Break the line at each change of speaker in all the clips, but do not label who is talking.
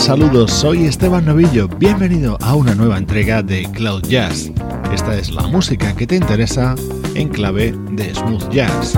Saludos, soy Esteban Novillo, bienvenido a una nueva entrega de Cloud Jazz. Esta es la música que te interesa en clave de smooth jazz.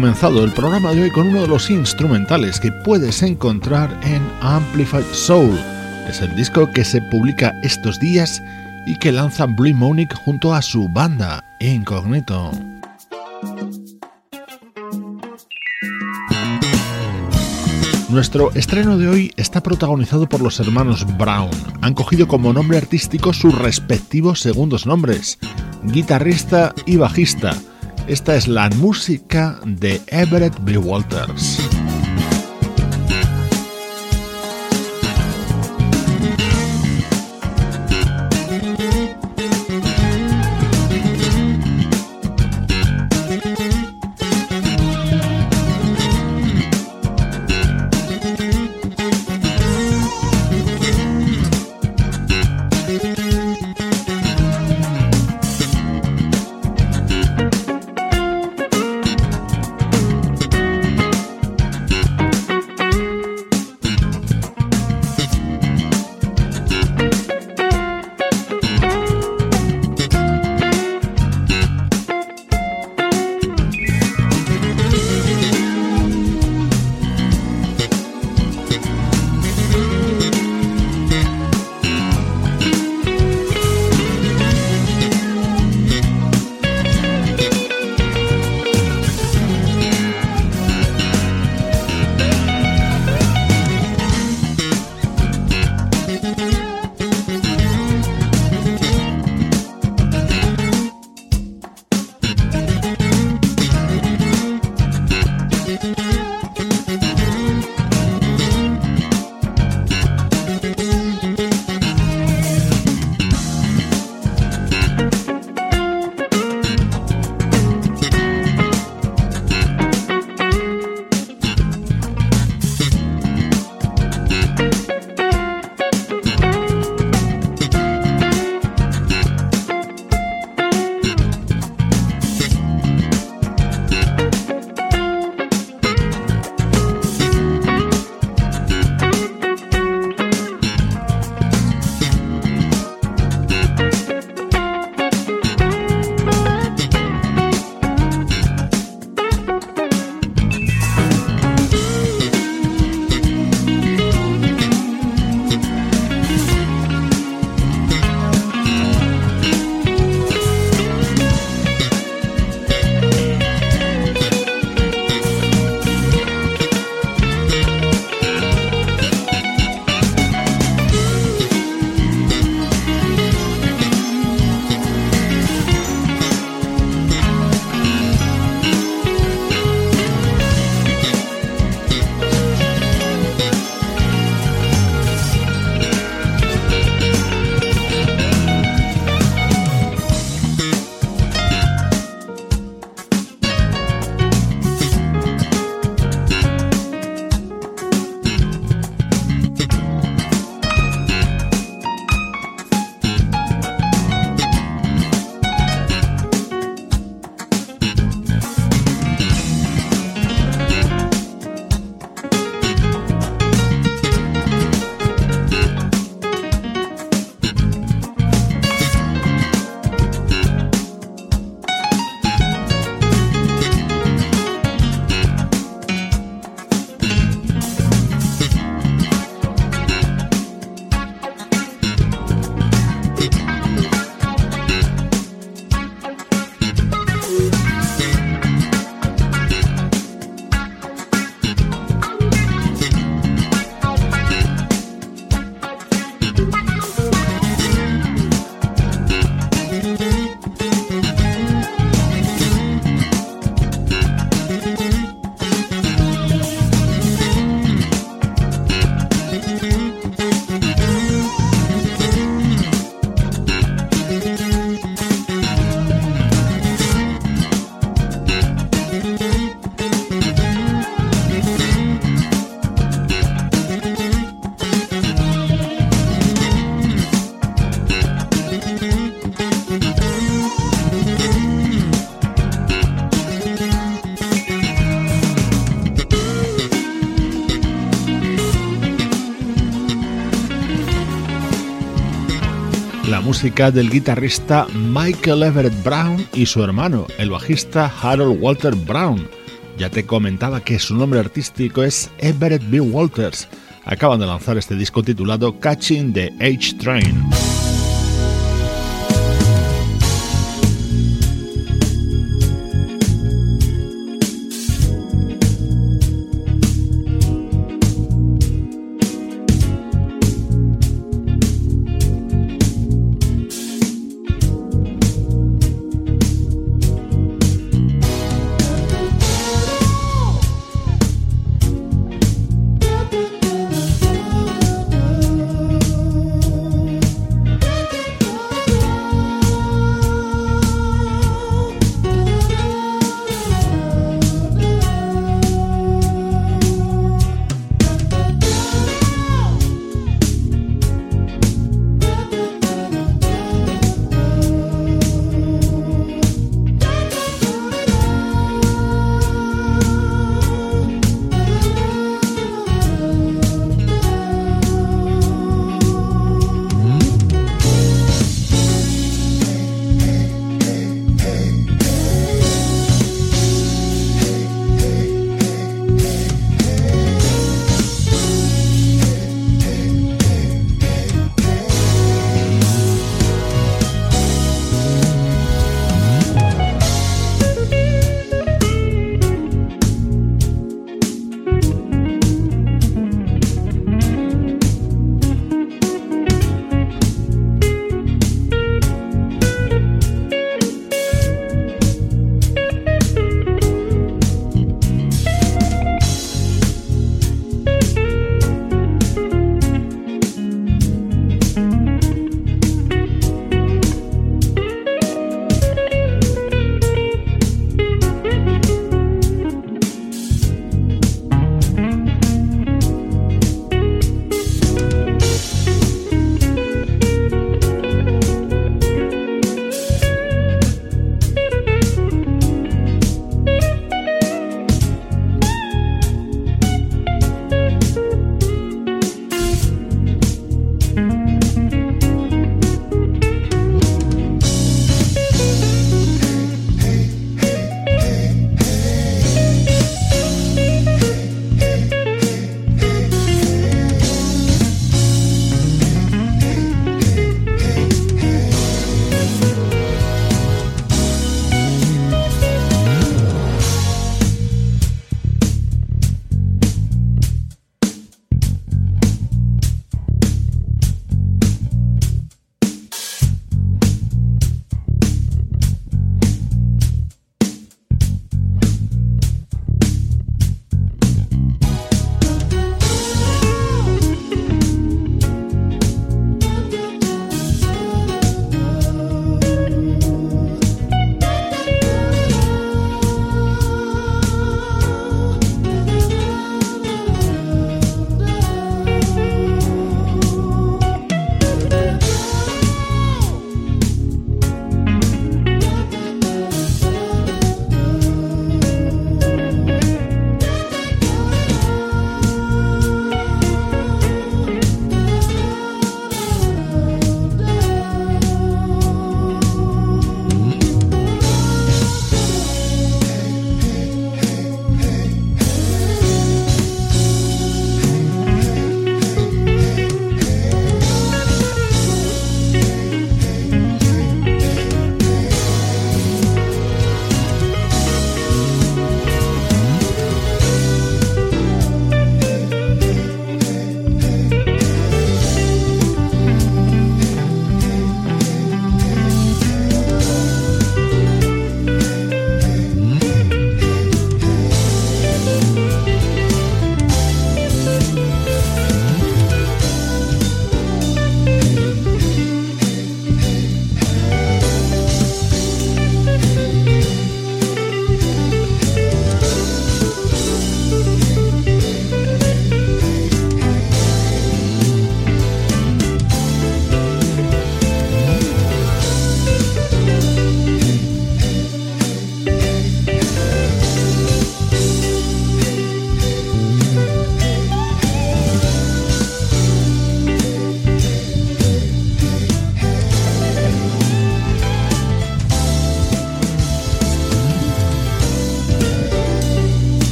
Comenzado el programa de hoy con uno de los instrumentales que puedes encontrar en Amplified Soul. Es el disco que se publica estos días y que lanza Blue Monique junto a su banda Incognito. Nuestro estreno de hoy está protagonizado por los hermanos Brown. Han cogido como nombre artístico sus respectivos segundos nombres, guitarrista y bajista esta es la música de Everett B. Walters. Del guitarrista Michael Everett Brown y su hermano, el bajista Harold Walter Brown. Ya te comentaba que su nombre artístico es Everett B. Walters. Acaban de lanzar este disco titulado Catching the H Train.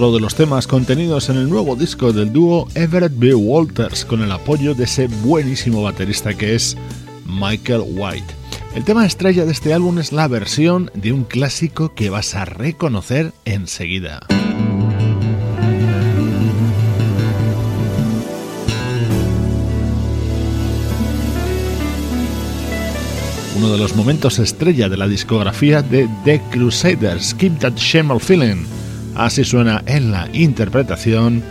Otro de los temas contenidos en el nuevo disco del dúo Everett B. Walters con el apoyo de ese buenísimo baterista que es Michael White. El tema estrella de este álbum es la versión de un clásico que vas a reconocer enseguida. Uno de los momentos estrella de la discografía de The Crusaders, Keep That Shame Feeling. Así suena en la interpretación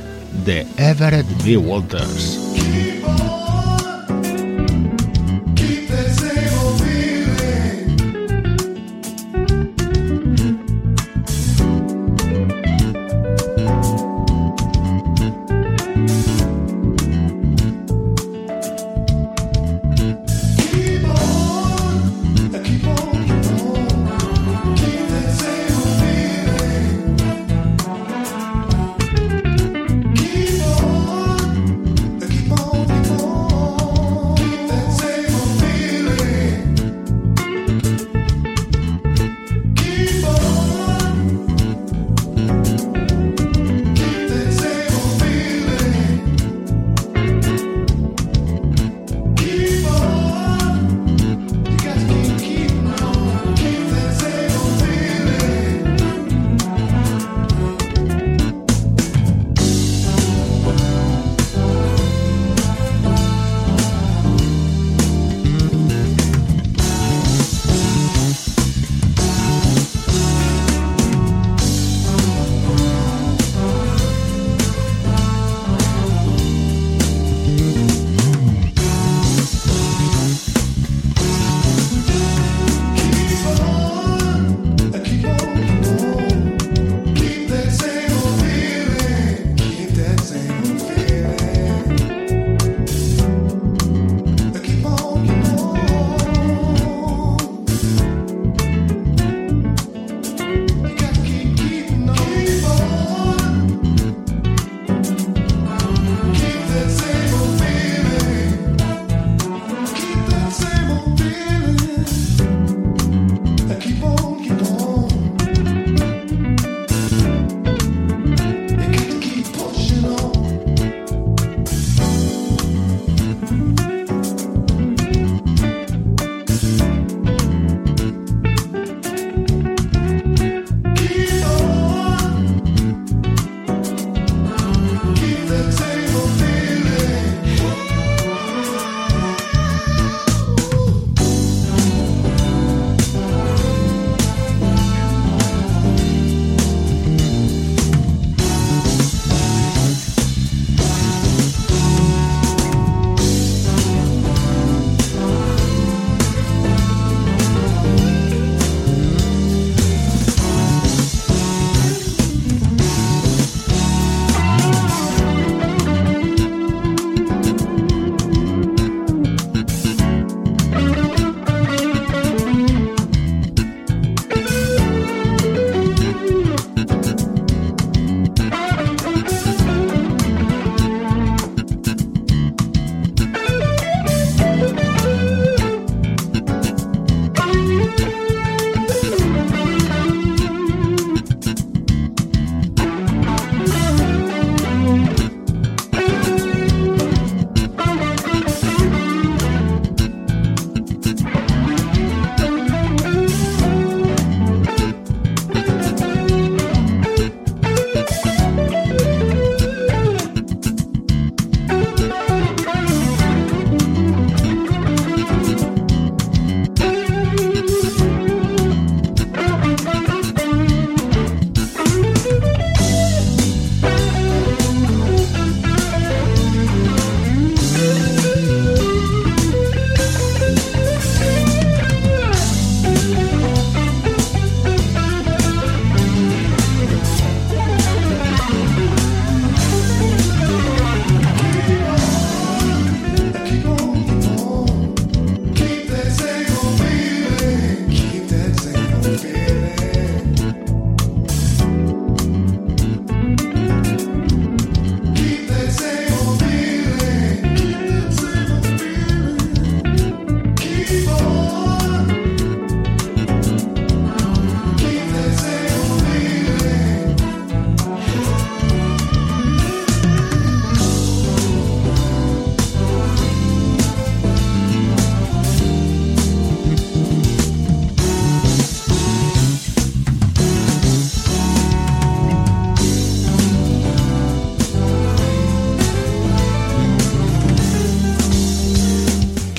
de Everett B. Walters.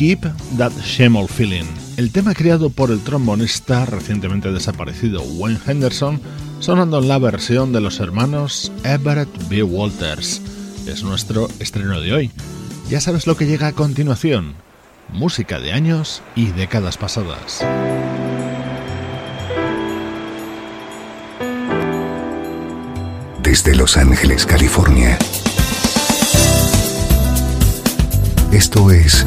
Keep That Shame All Feeling, el tema creado por el trombonista recientemente desaparecido Wayne Henderson, sonando en la versión de los hermanos Everett B. Walters. Es nuestro estreno de hoy. Ya sabes lo que llega a continuación. Música de años y décadas pasadas.
Desde Los Ángeles, California. Esto es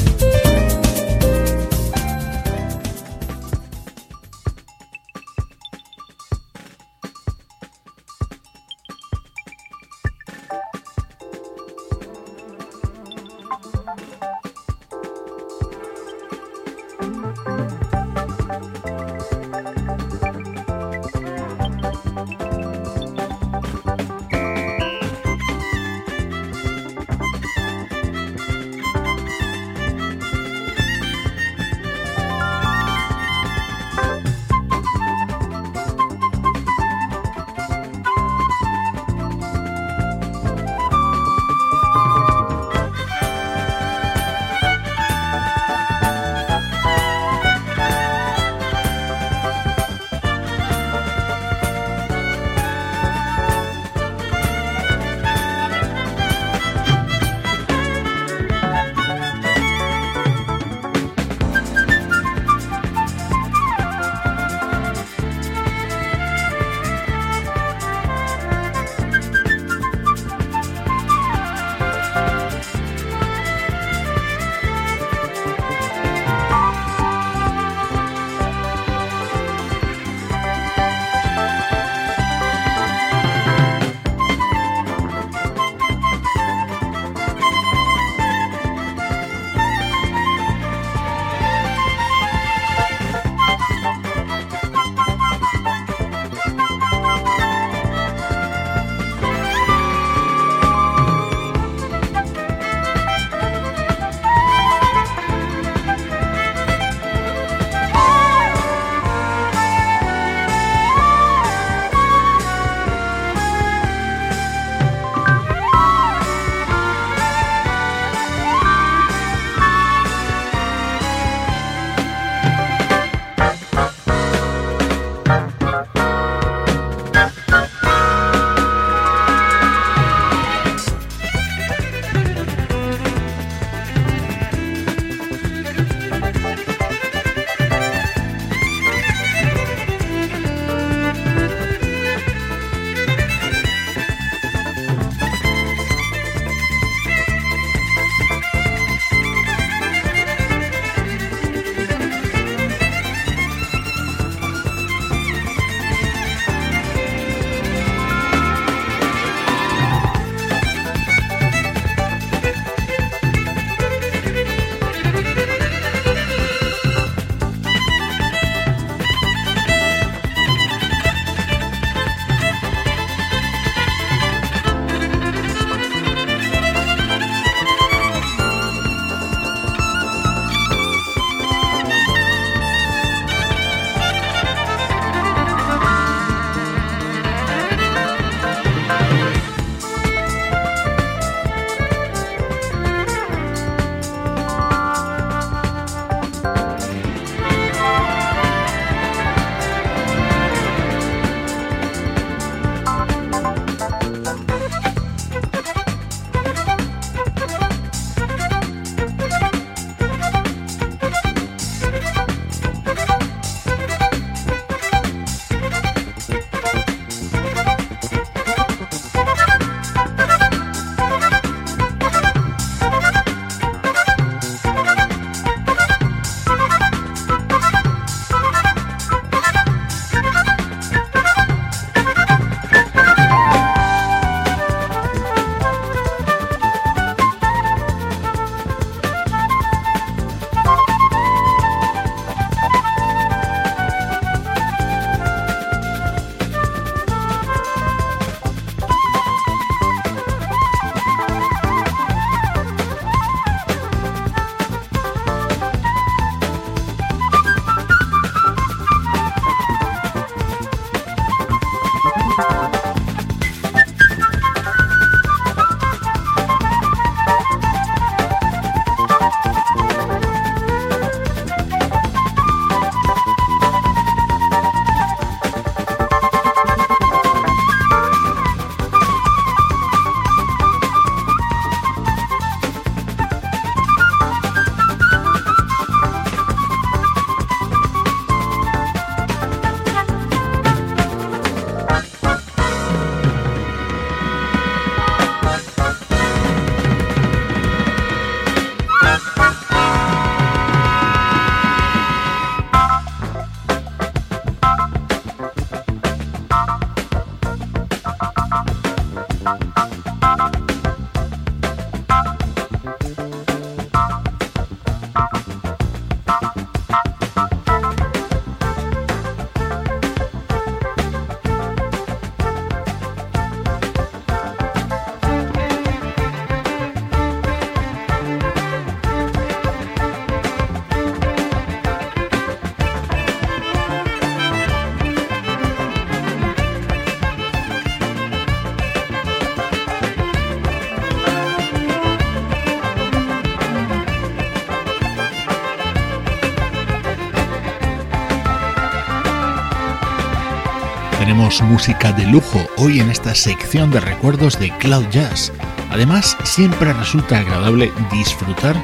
Música de lujo hoy en esta sección de recuerdos de Cloud Jazz. Además, siempre resulta agradable disfrutar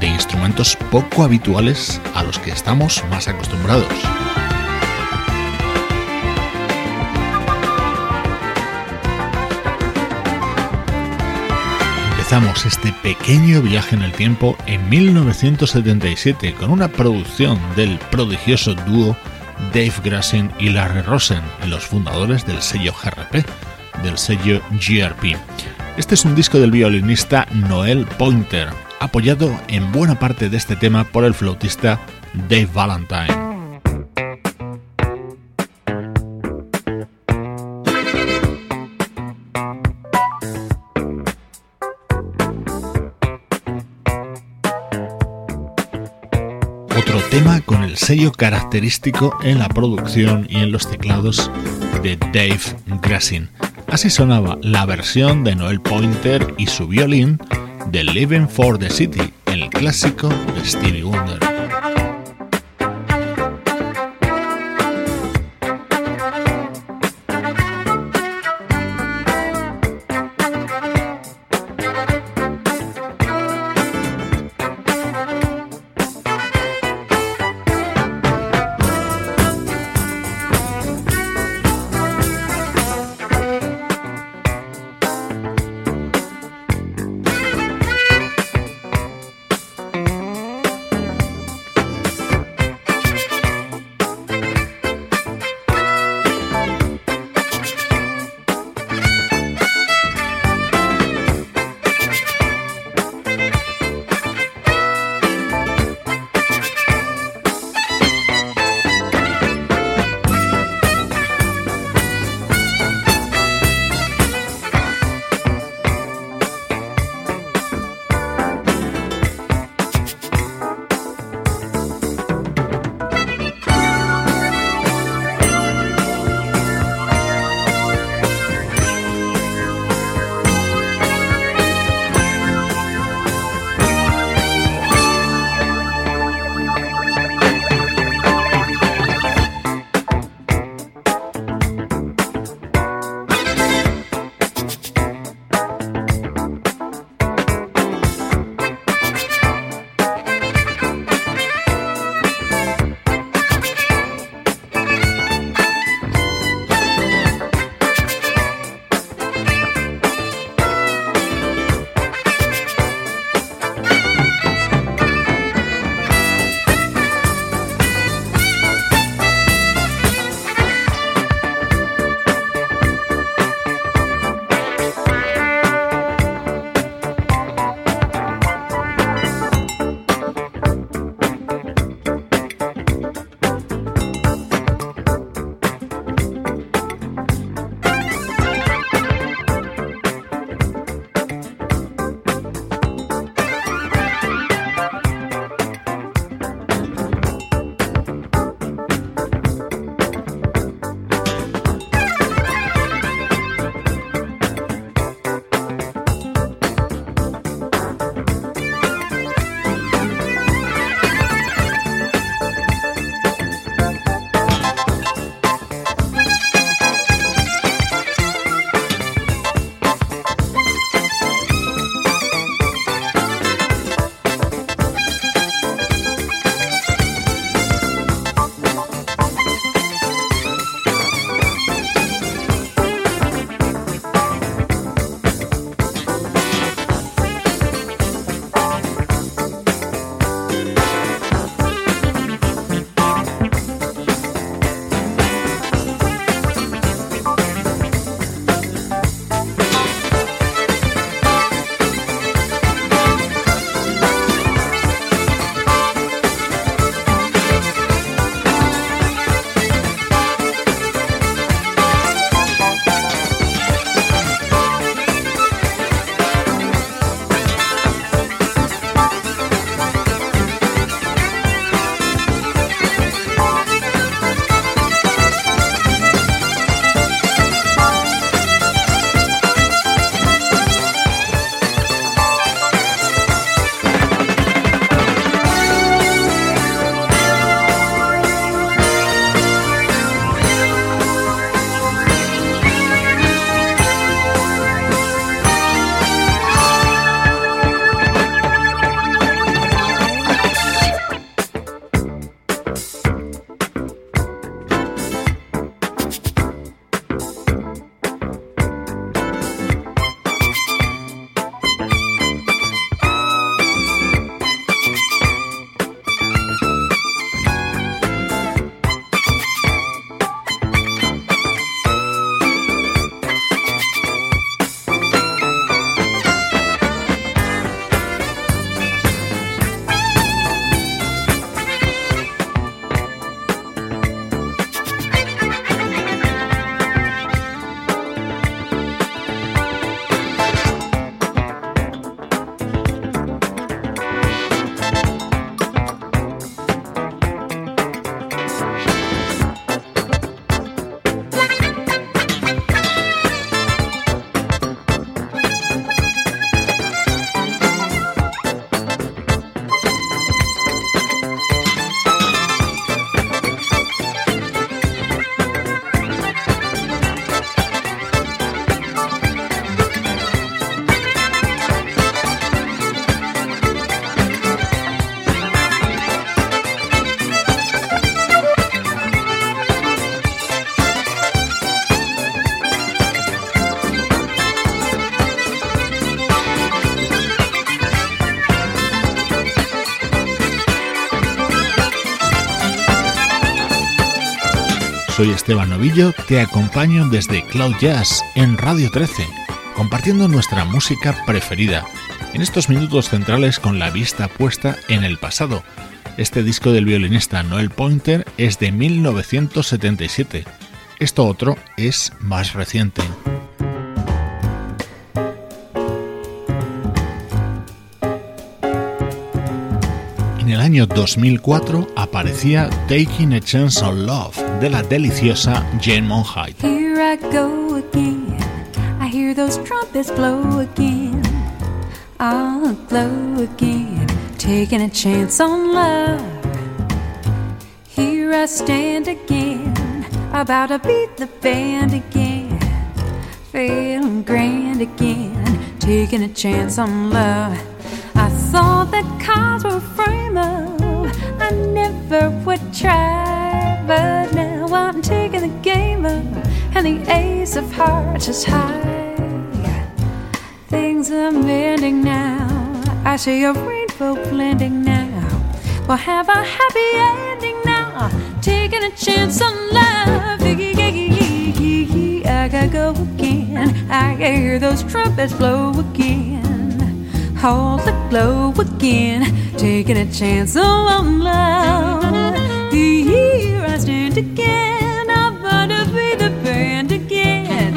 de instrumentos poco habituales a los que estamos más acostumbrados. Empezamos este pequeño viaje en el tiempo en 1977 con una producción del prodigioso dúo Dave Grassin y Larry Rosen, los fundadores del sello GRP, del sello GRP. Este es un disco del violinista Noel Pointer, apoyado en buena parte de este tema por el flautista Dave Valentine. Tema con el sello característico en la producción y en los teclados de Dave Grassin. Así sonaba la versión de Noel Pointer y su violín de Living for the City, el clásico de Stevie Wonder. Soy Esteban Novillo, te acompaño desde Cloud Jazz en Radio 13, compartiendo nuestra música preferida, en estos minutos centrales con la vista puesta en el pasado. Este disco del violinista Noel Pointer es de 1977. Esto otro es más reciente. Año 2004 aparecía Taking a Chance on Love de la deliciosa Jane Monheit.
Here I go again. I hear those trumpets blow again. I'll blow again. Taking a chance on love. Here I stand again. About to beat the band again. Feeling grand again. Taking a chance on love. Thought that cards were frame up. I never would try, but now I'm taking the game up, and the ace of hearts is high. Things are mending now. I see a rainbow blending now. We'll have a happy ending now. Taking a chance on love. I gotta go again. I hear those trumpets blow again all aglow again, taking a chance on love. Here I stand again, I'm gonna be the band again,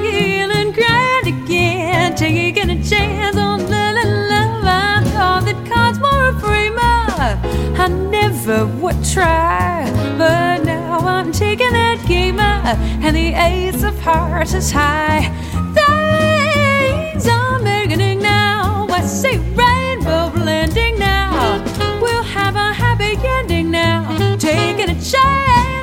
feeling grand again, taking a chance on love. I thought that cards were a frame I never would try, but now I'm taking that game up, and the ace of hearts is high. I say rainbow blending now. We'll have a happy ending now. Taking a chance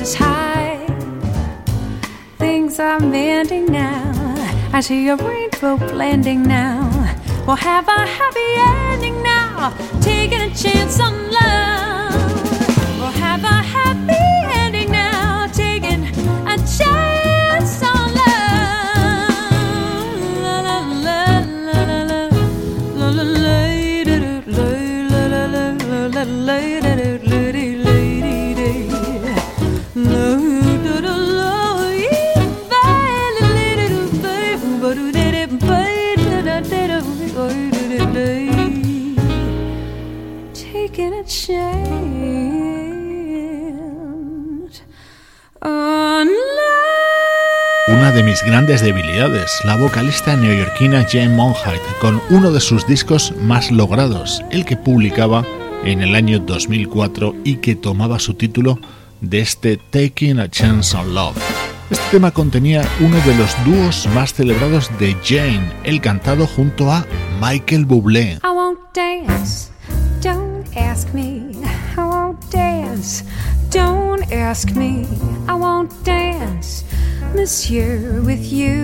is high. Things are mending now. I see a rainbow blending now. We'll have a happy ending now. Taking a chance on love.
Grandes debilidades, la vocalista neoyorquina Jane Monheit, con uno de sus discos más logrados, el que publicaba en el año 2004 y que tomaba su título de este Taking a Chance on Love. Este tema contenía uno de los dúos más celebrados de Jane, el cantado junto a Michael Bublé.
I won't dance, don't ask me. I won't dance, don't ask me. I won't dance, monsieur, with you.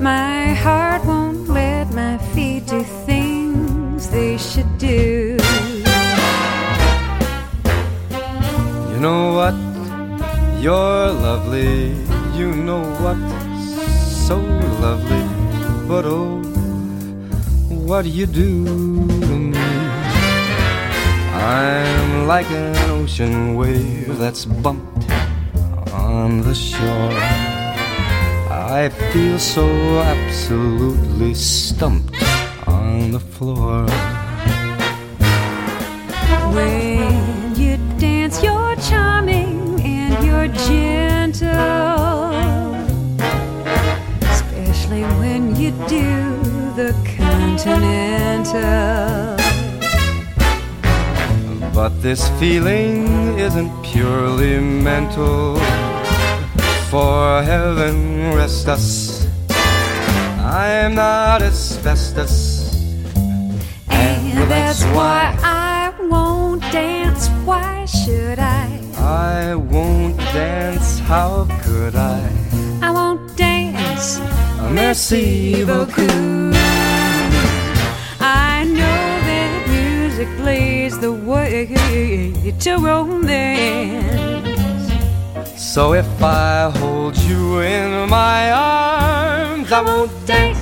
My heart won't let my feet do things they should do.
You know what? You're lovely. You know what? So lovely. But oh, what do you do to me? I'm like an ocean wave that's bumped on the shore. I feel so absolutely stumped on the floor.
When you dance, you're charming and you're gentle. Especially when you do the continental.
But this feeling isn't purely mental. For heaven rest us, I'm not asbestos.
And that's why I won't dance Why should I?
I won't dance, how could I?
I won't dance.
Merci beaucoup.
I know that music leads the way to romance.
So if I hold you in my arms, I won't dance.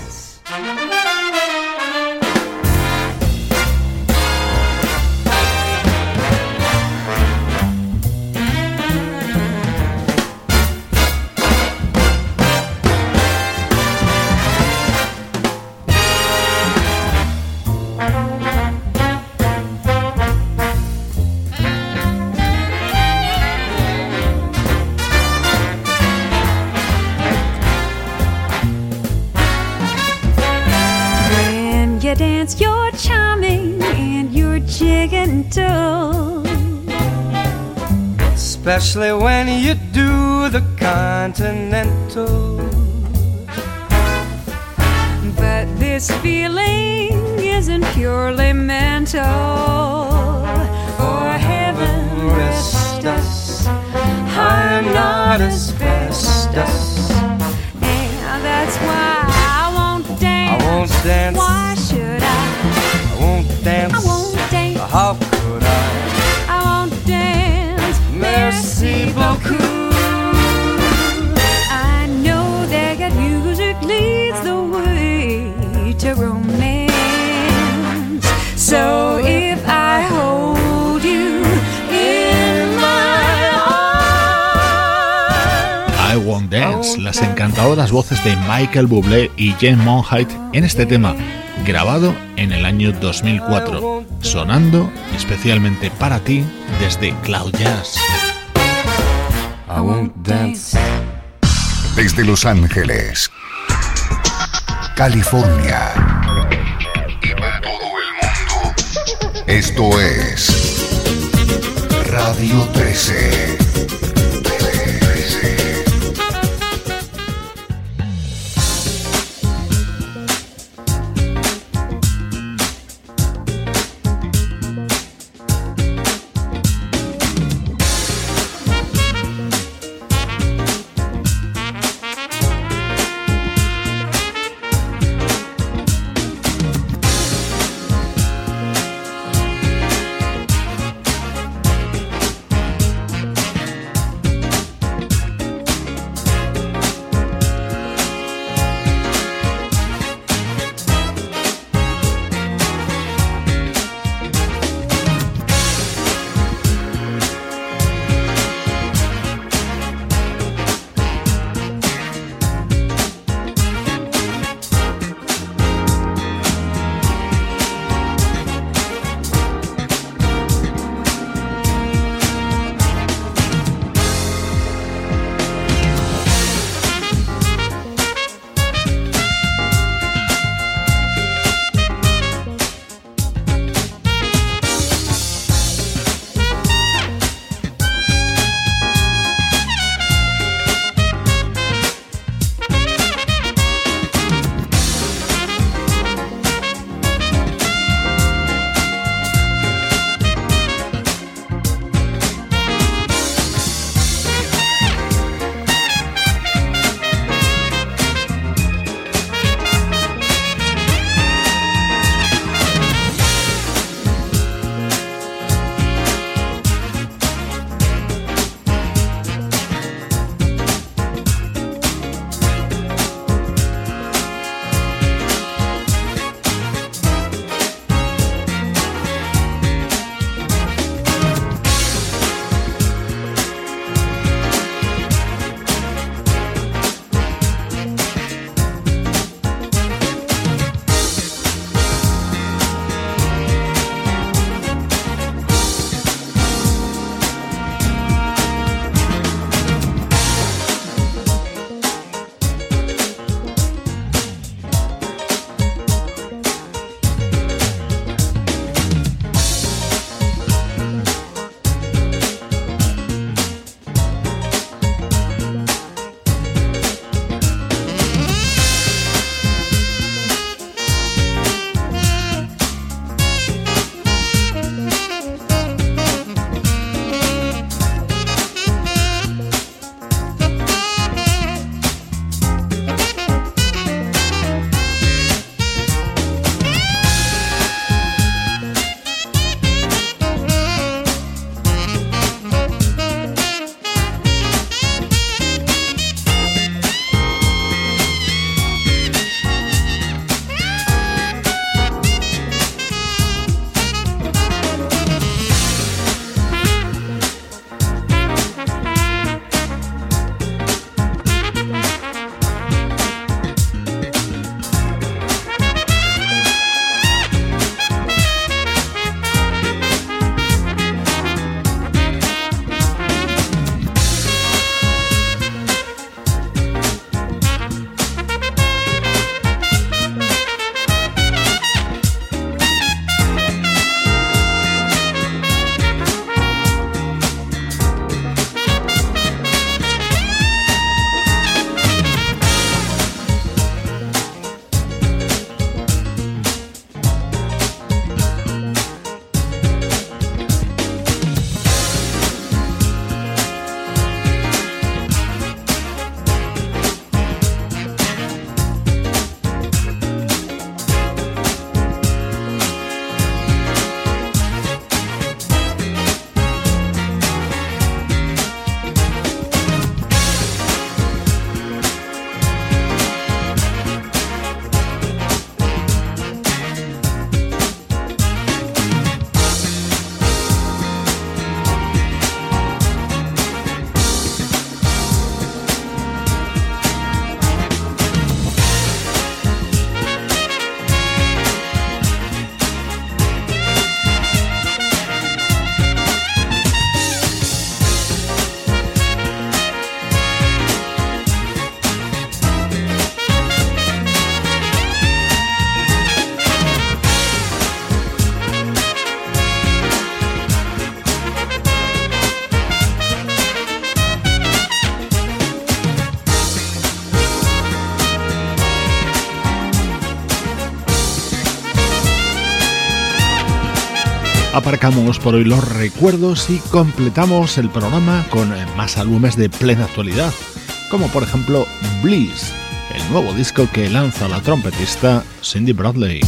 Especially when you do the continental.
But this feeling isn't purely mental. For heaven
Rest us. I'm not asbestos.
And that's why I won't
I won't dance.
Why
las encantadoras voces de Michael Bublé y Jane Monheit en este tema, grabado en el año 2004, sonando especialmente para ti desde Cloud Jazz.
I won't dance.
Desde Los Ángeles, California y para todo el mundo. Esto es Radio 13. 13.
Aparcamos por hoy los recuerdos y completamos el programa con más álbumes de plena actualidad, como por ejemplo Bliss, el nuevo disco que lanza la trompetista Cindy Bradley.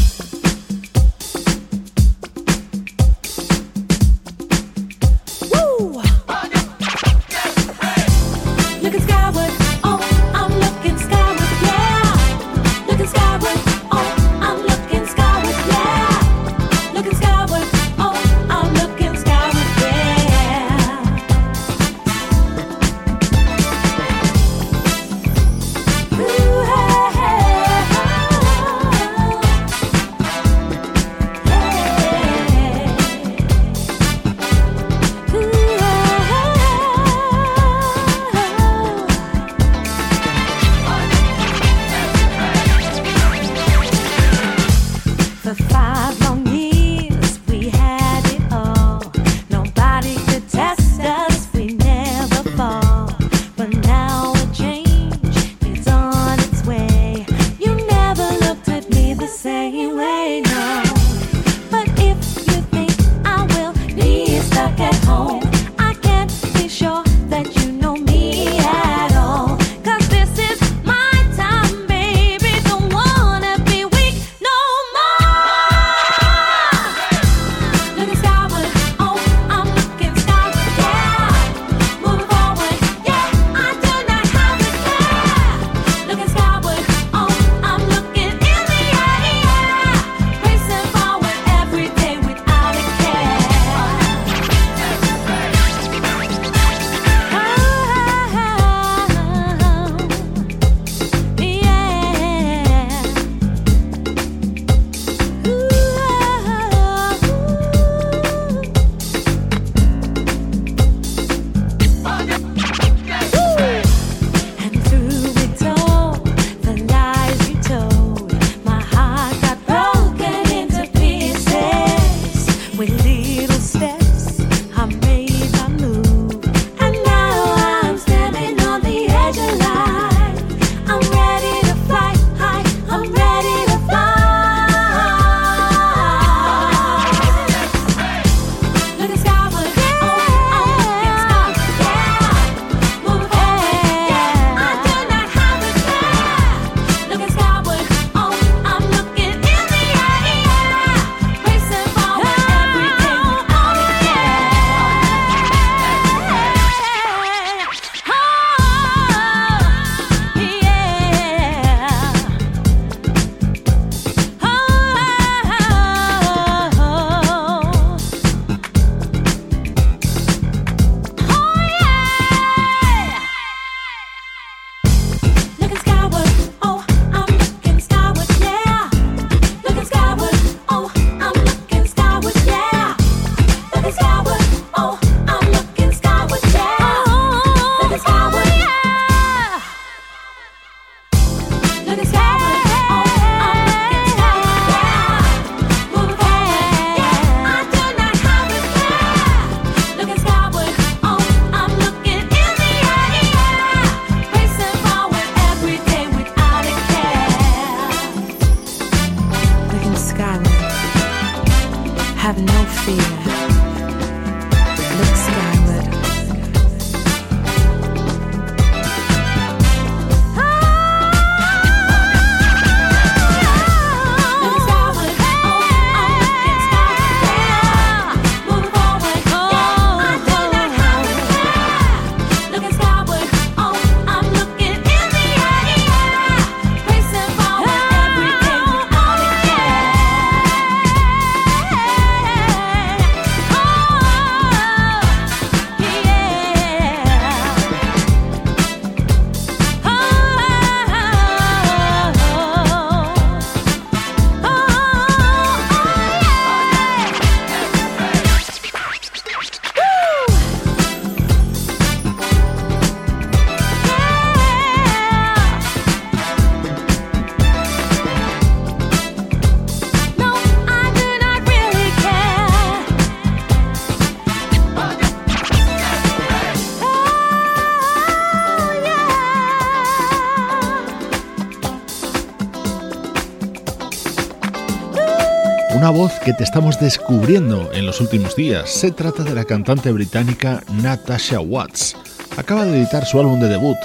Que te estamos descubriendo en los últimos días. Se trata de la cantante británica Natasha Watts. Acaba de editar su álbum de debut,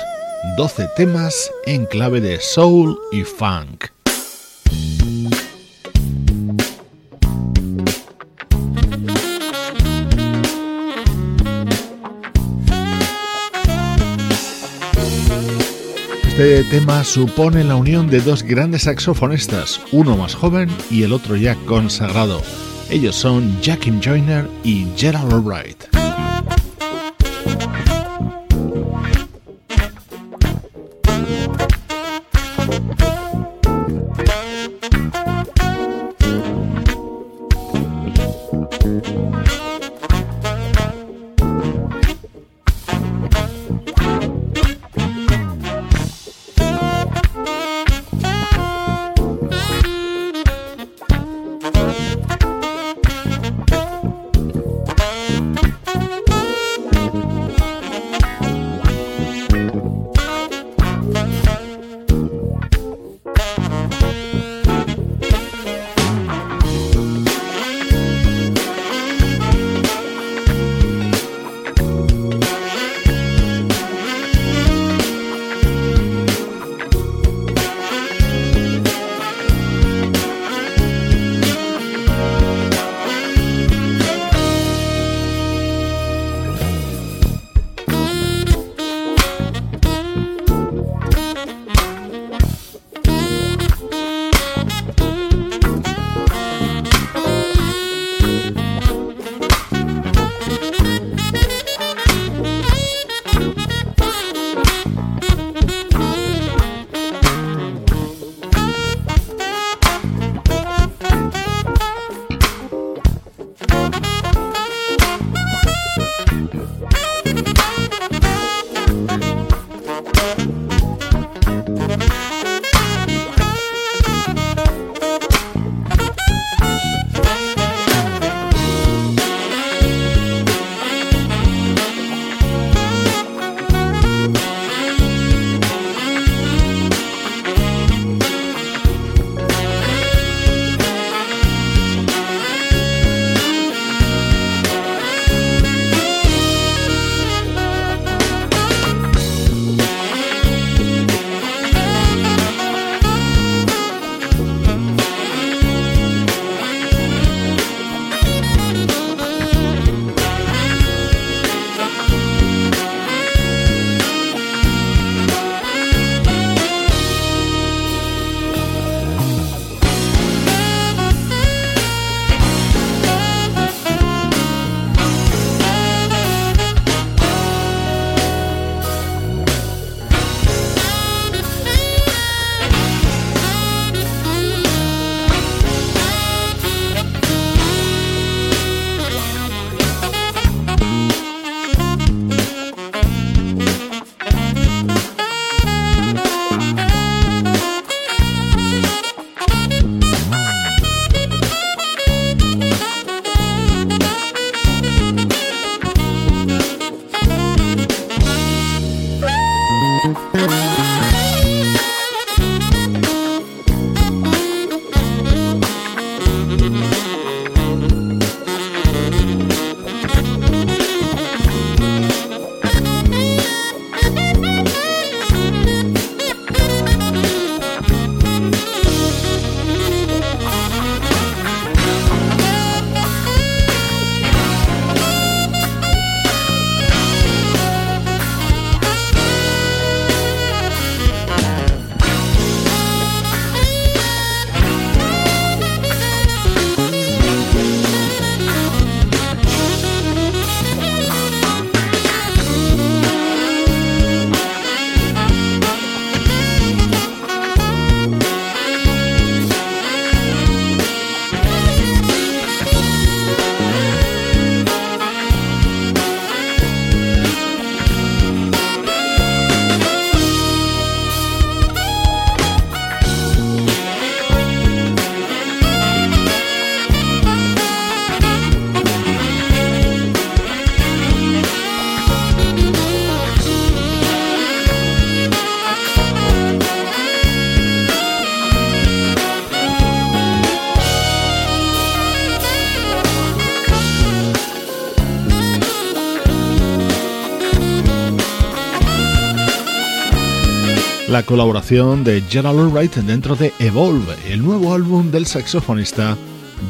12 temas en clave de soul y funk. Este tema supone la unión de dos grandes saxofonistas, uno más joven y el otro ya consagrado. Ellos son Jackie Joyner y Gerald Albright. La colaboración de Gerald Albright dentro de Evolve, el nuevo álbum del saxofonista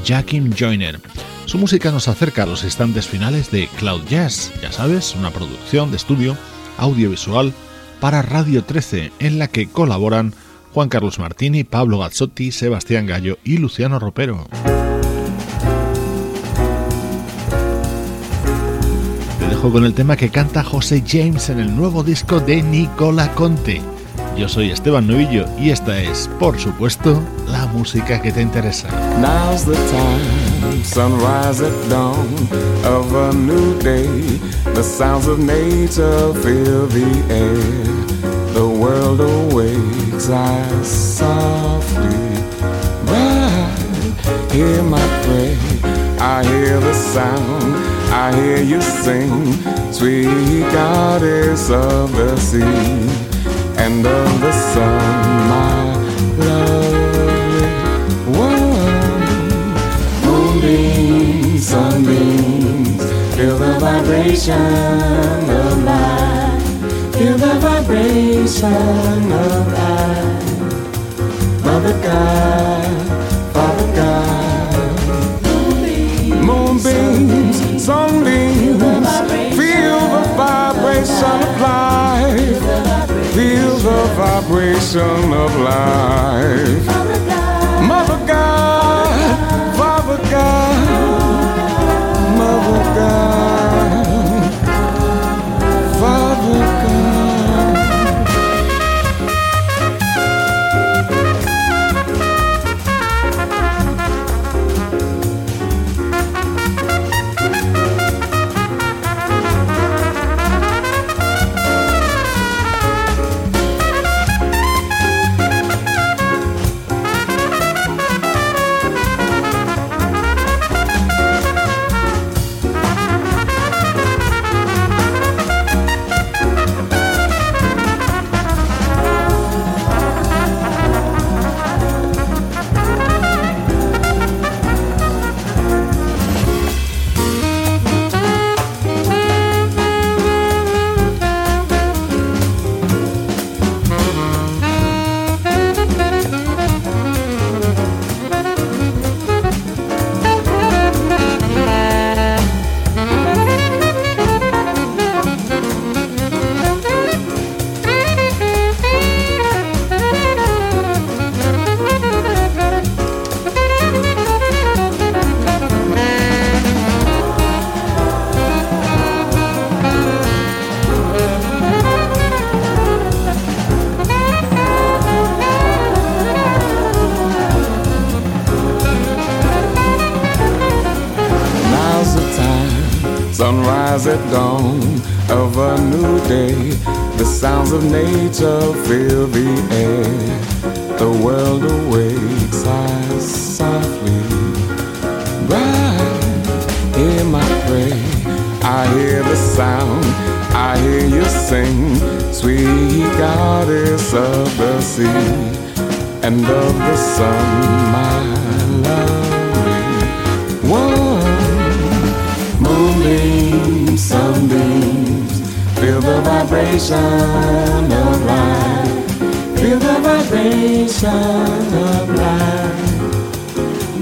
Jackim Joyner. Su música nos acerca a los instantes finales de Cloud Jazz, ya sabes, una producción de estudio audiovisual para Radio 13 en la que colaboran Juan Carlos Martini, Pablo Gazzotti, Sebastián Gallo y Luciano Ropero. Te dejo con el tema que canta José James en el nuevo disco de Nicola Conte. Yo soy Esteban Novillo y esta es, por supuesto, la música que te interesa.
Now's the time, sunrise at dawn of a new day. The sounds of nature fill the air. The world awakes, I softly ride. Hear my prayer, I hear the sound, I hear you sing, sweet goddess of the sea and of the sun, my lovely one. Moonbeams, sunbeams, feel the vibration of life. Feel the vibration of life. Mother God, Father God. Moonbeams, sunbeams, feel the vibration of the vibration of life. Hear my prayer, I hear the sound, I hear you sing, sweet goddess of the sea and of the sun, my lovely one. Moonbeam sunbeams. Feel the vibration of life. Feel the vibration of life.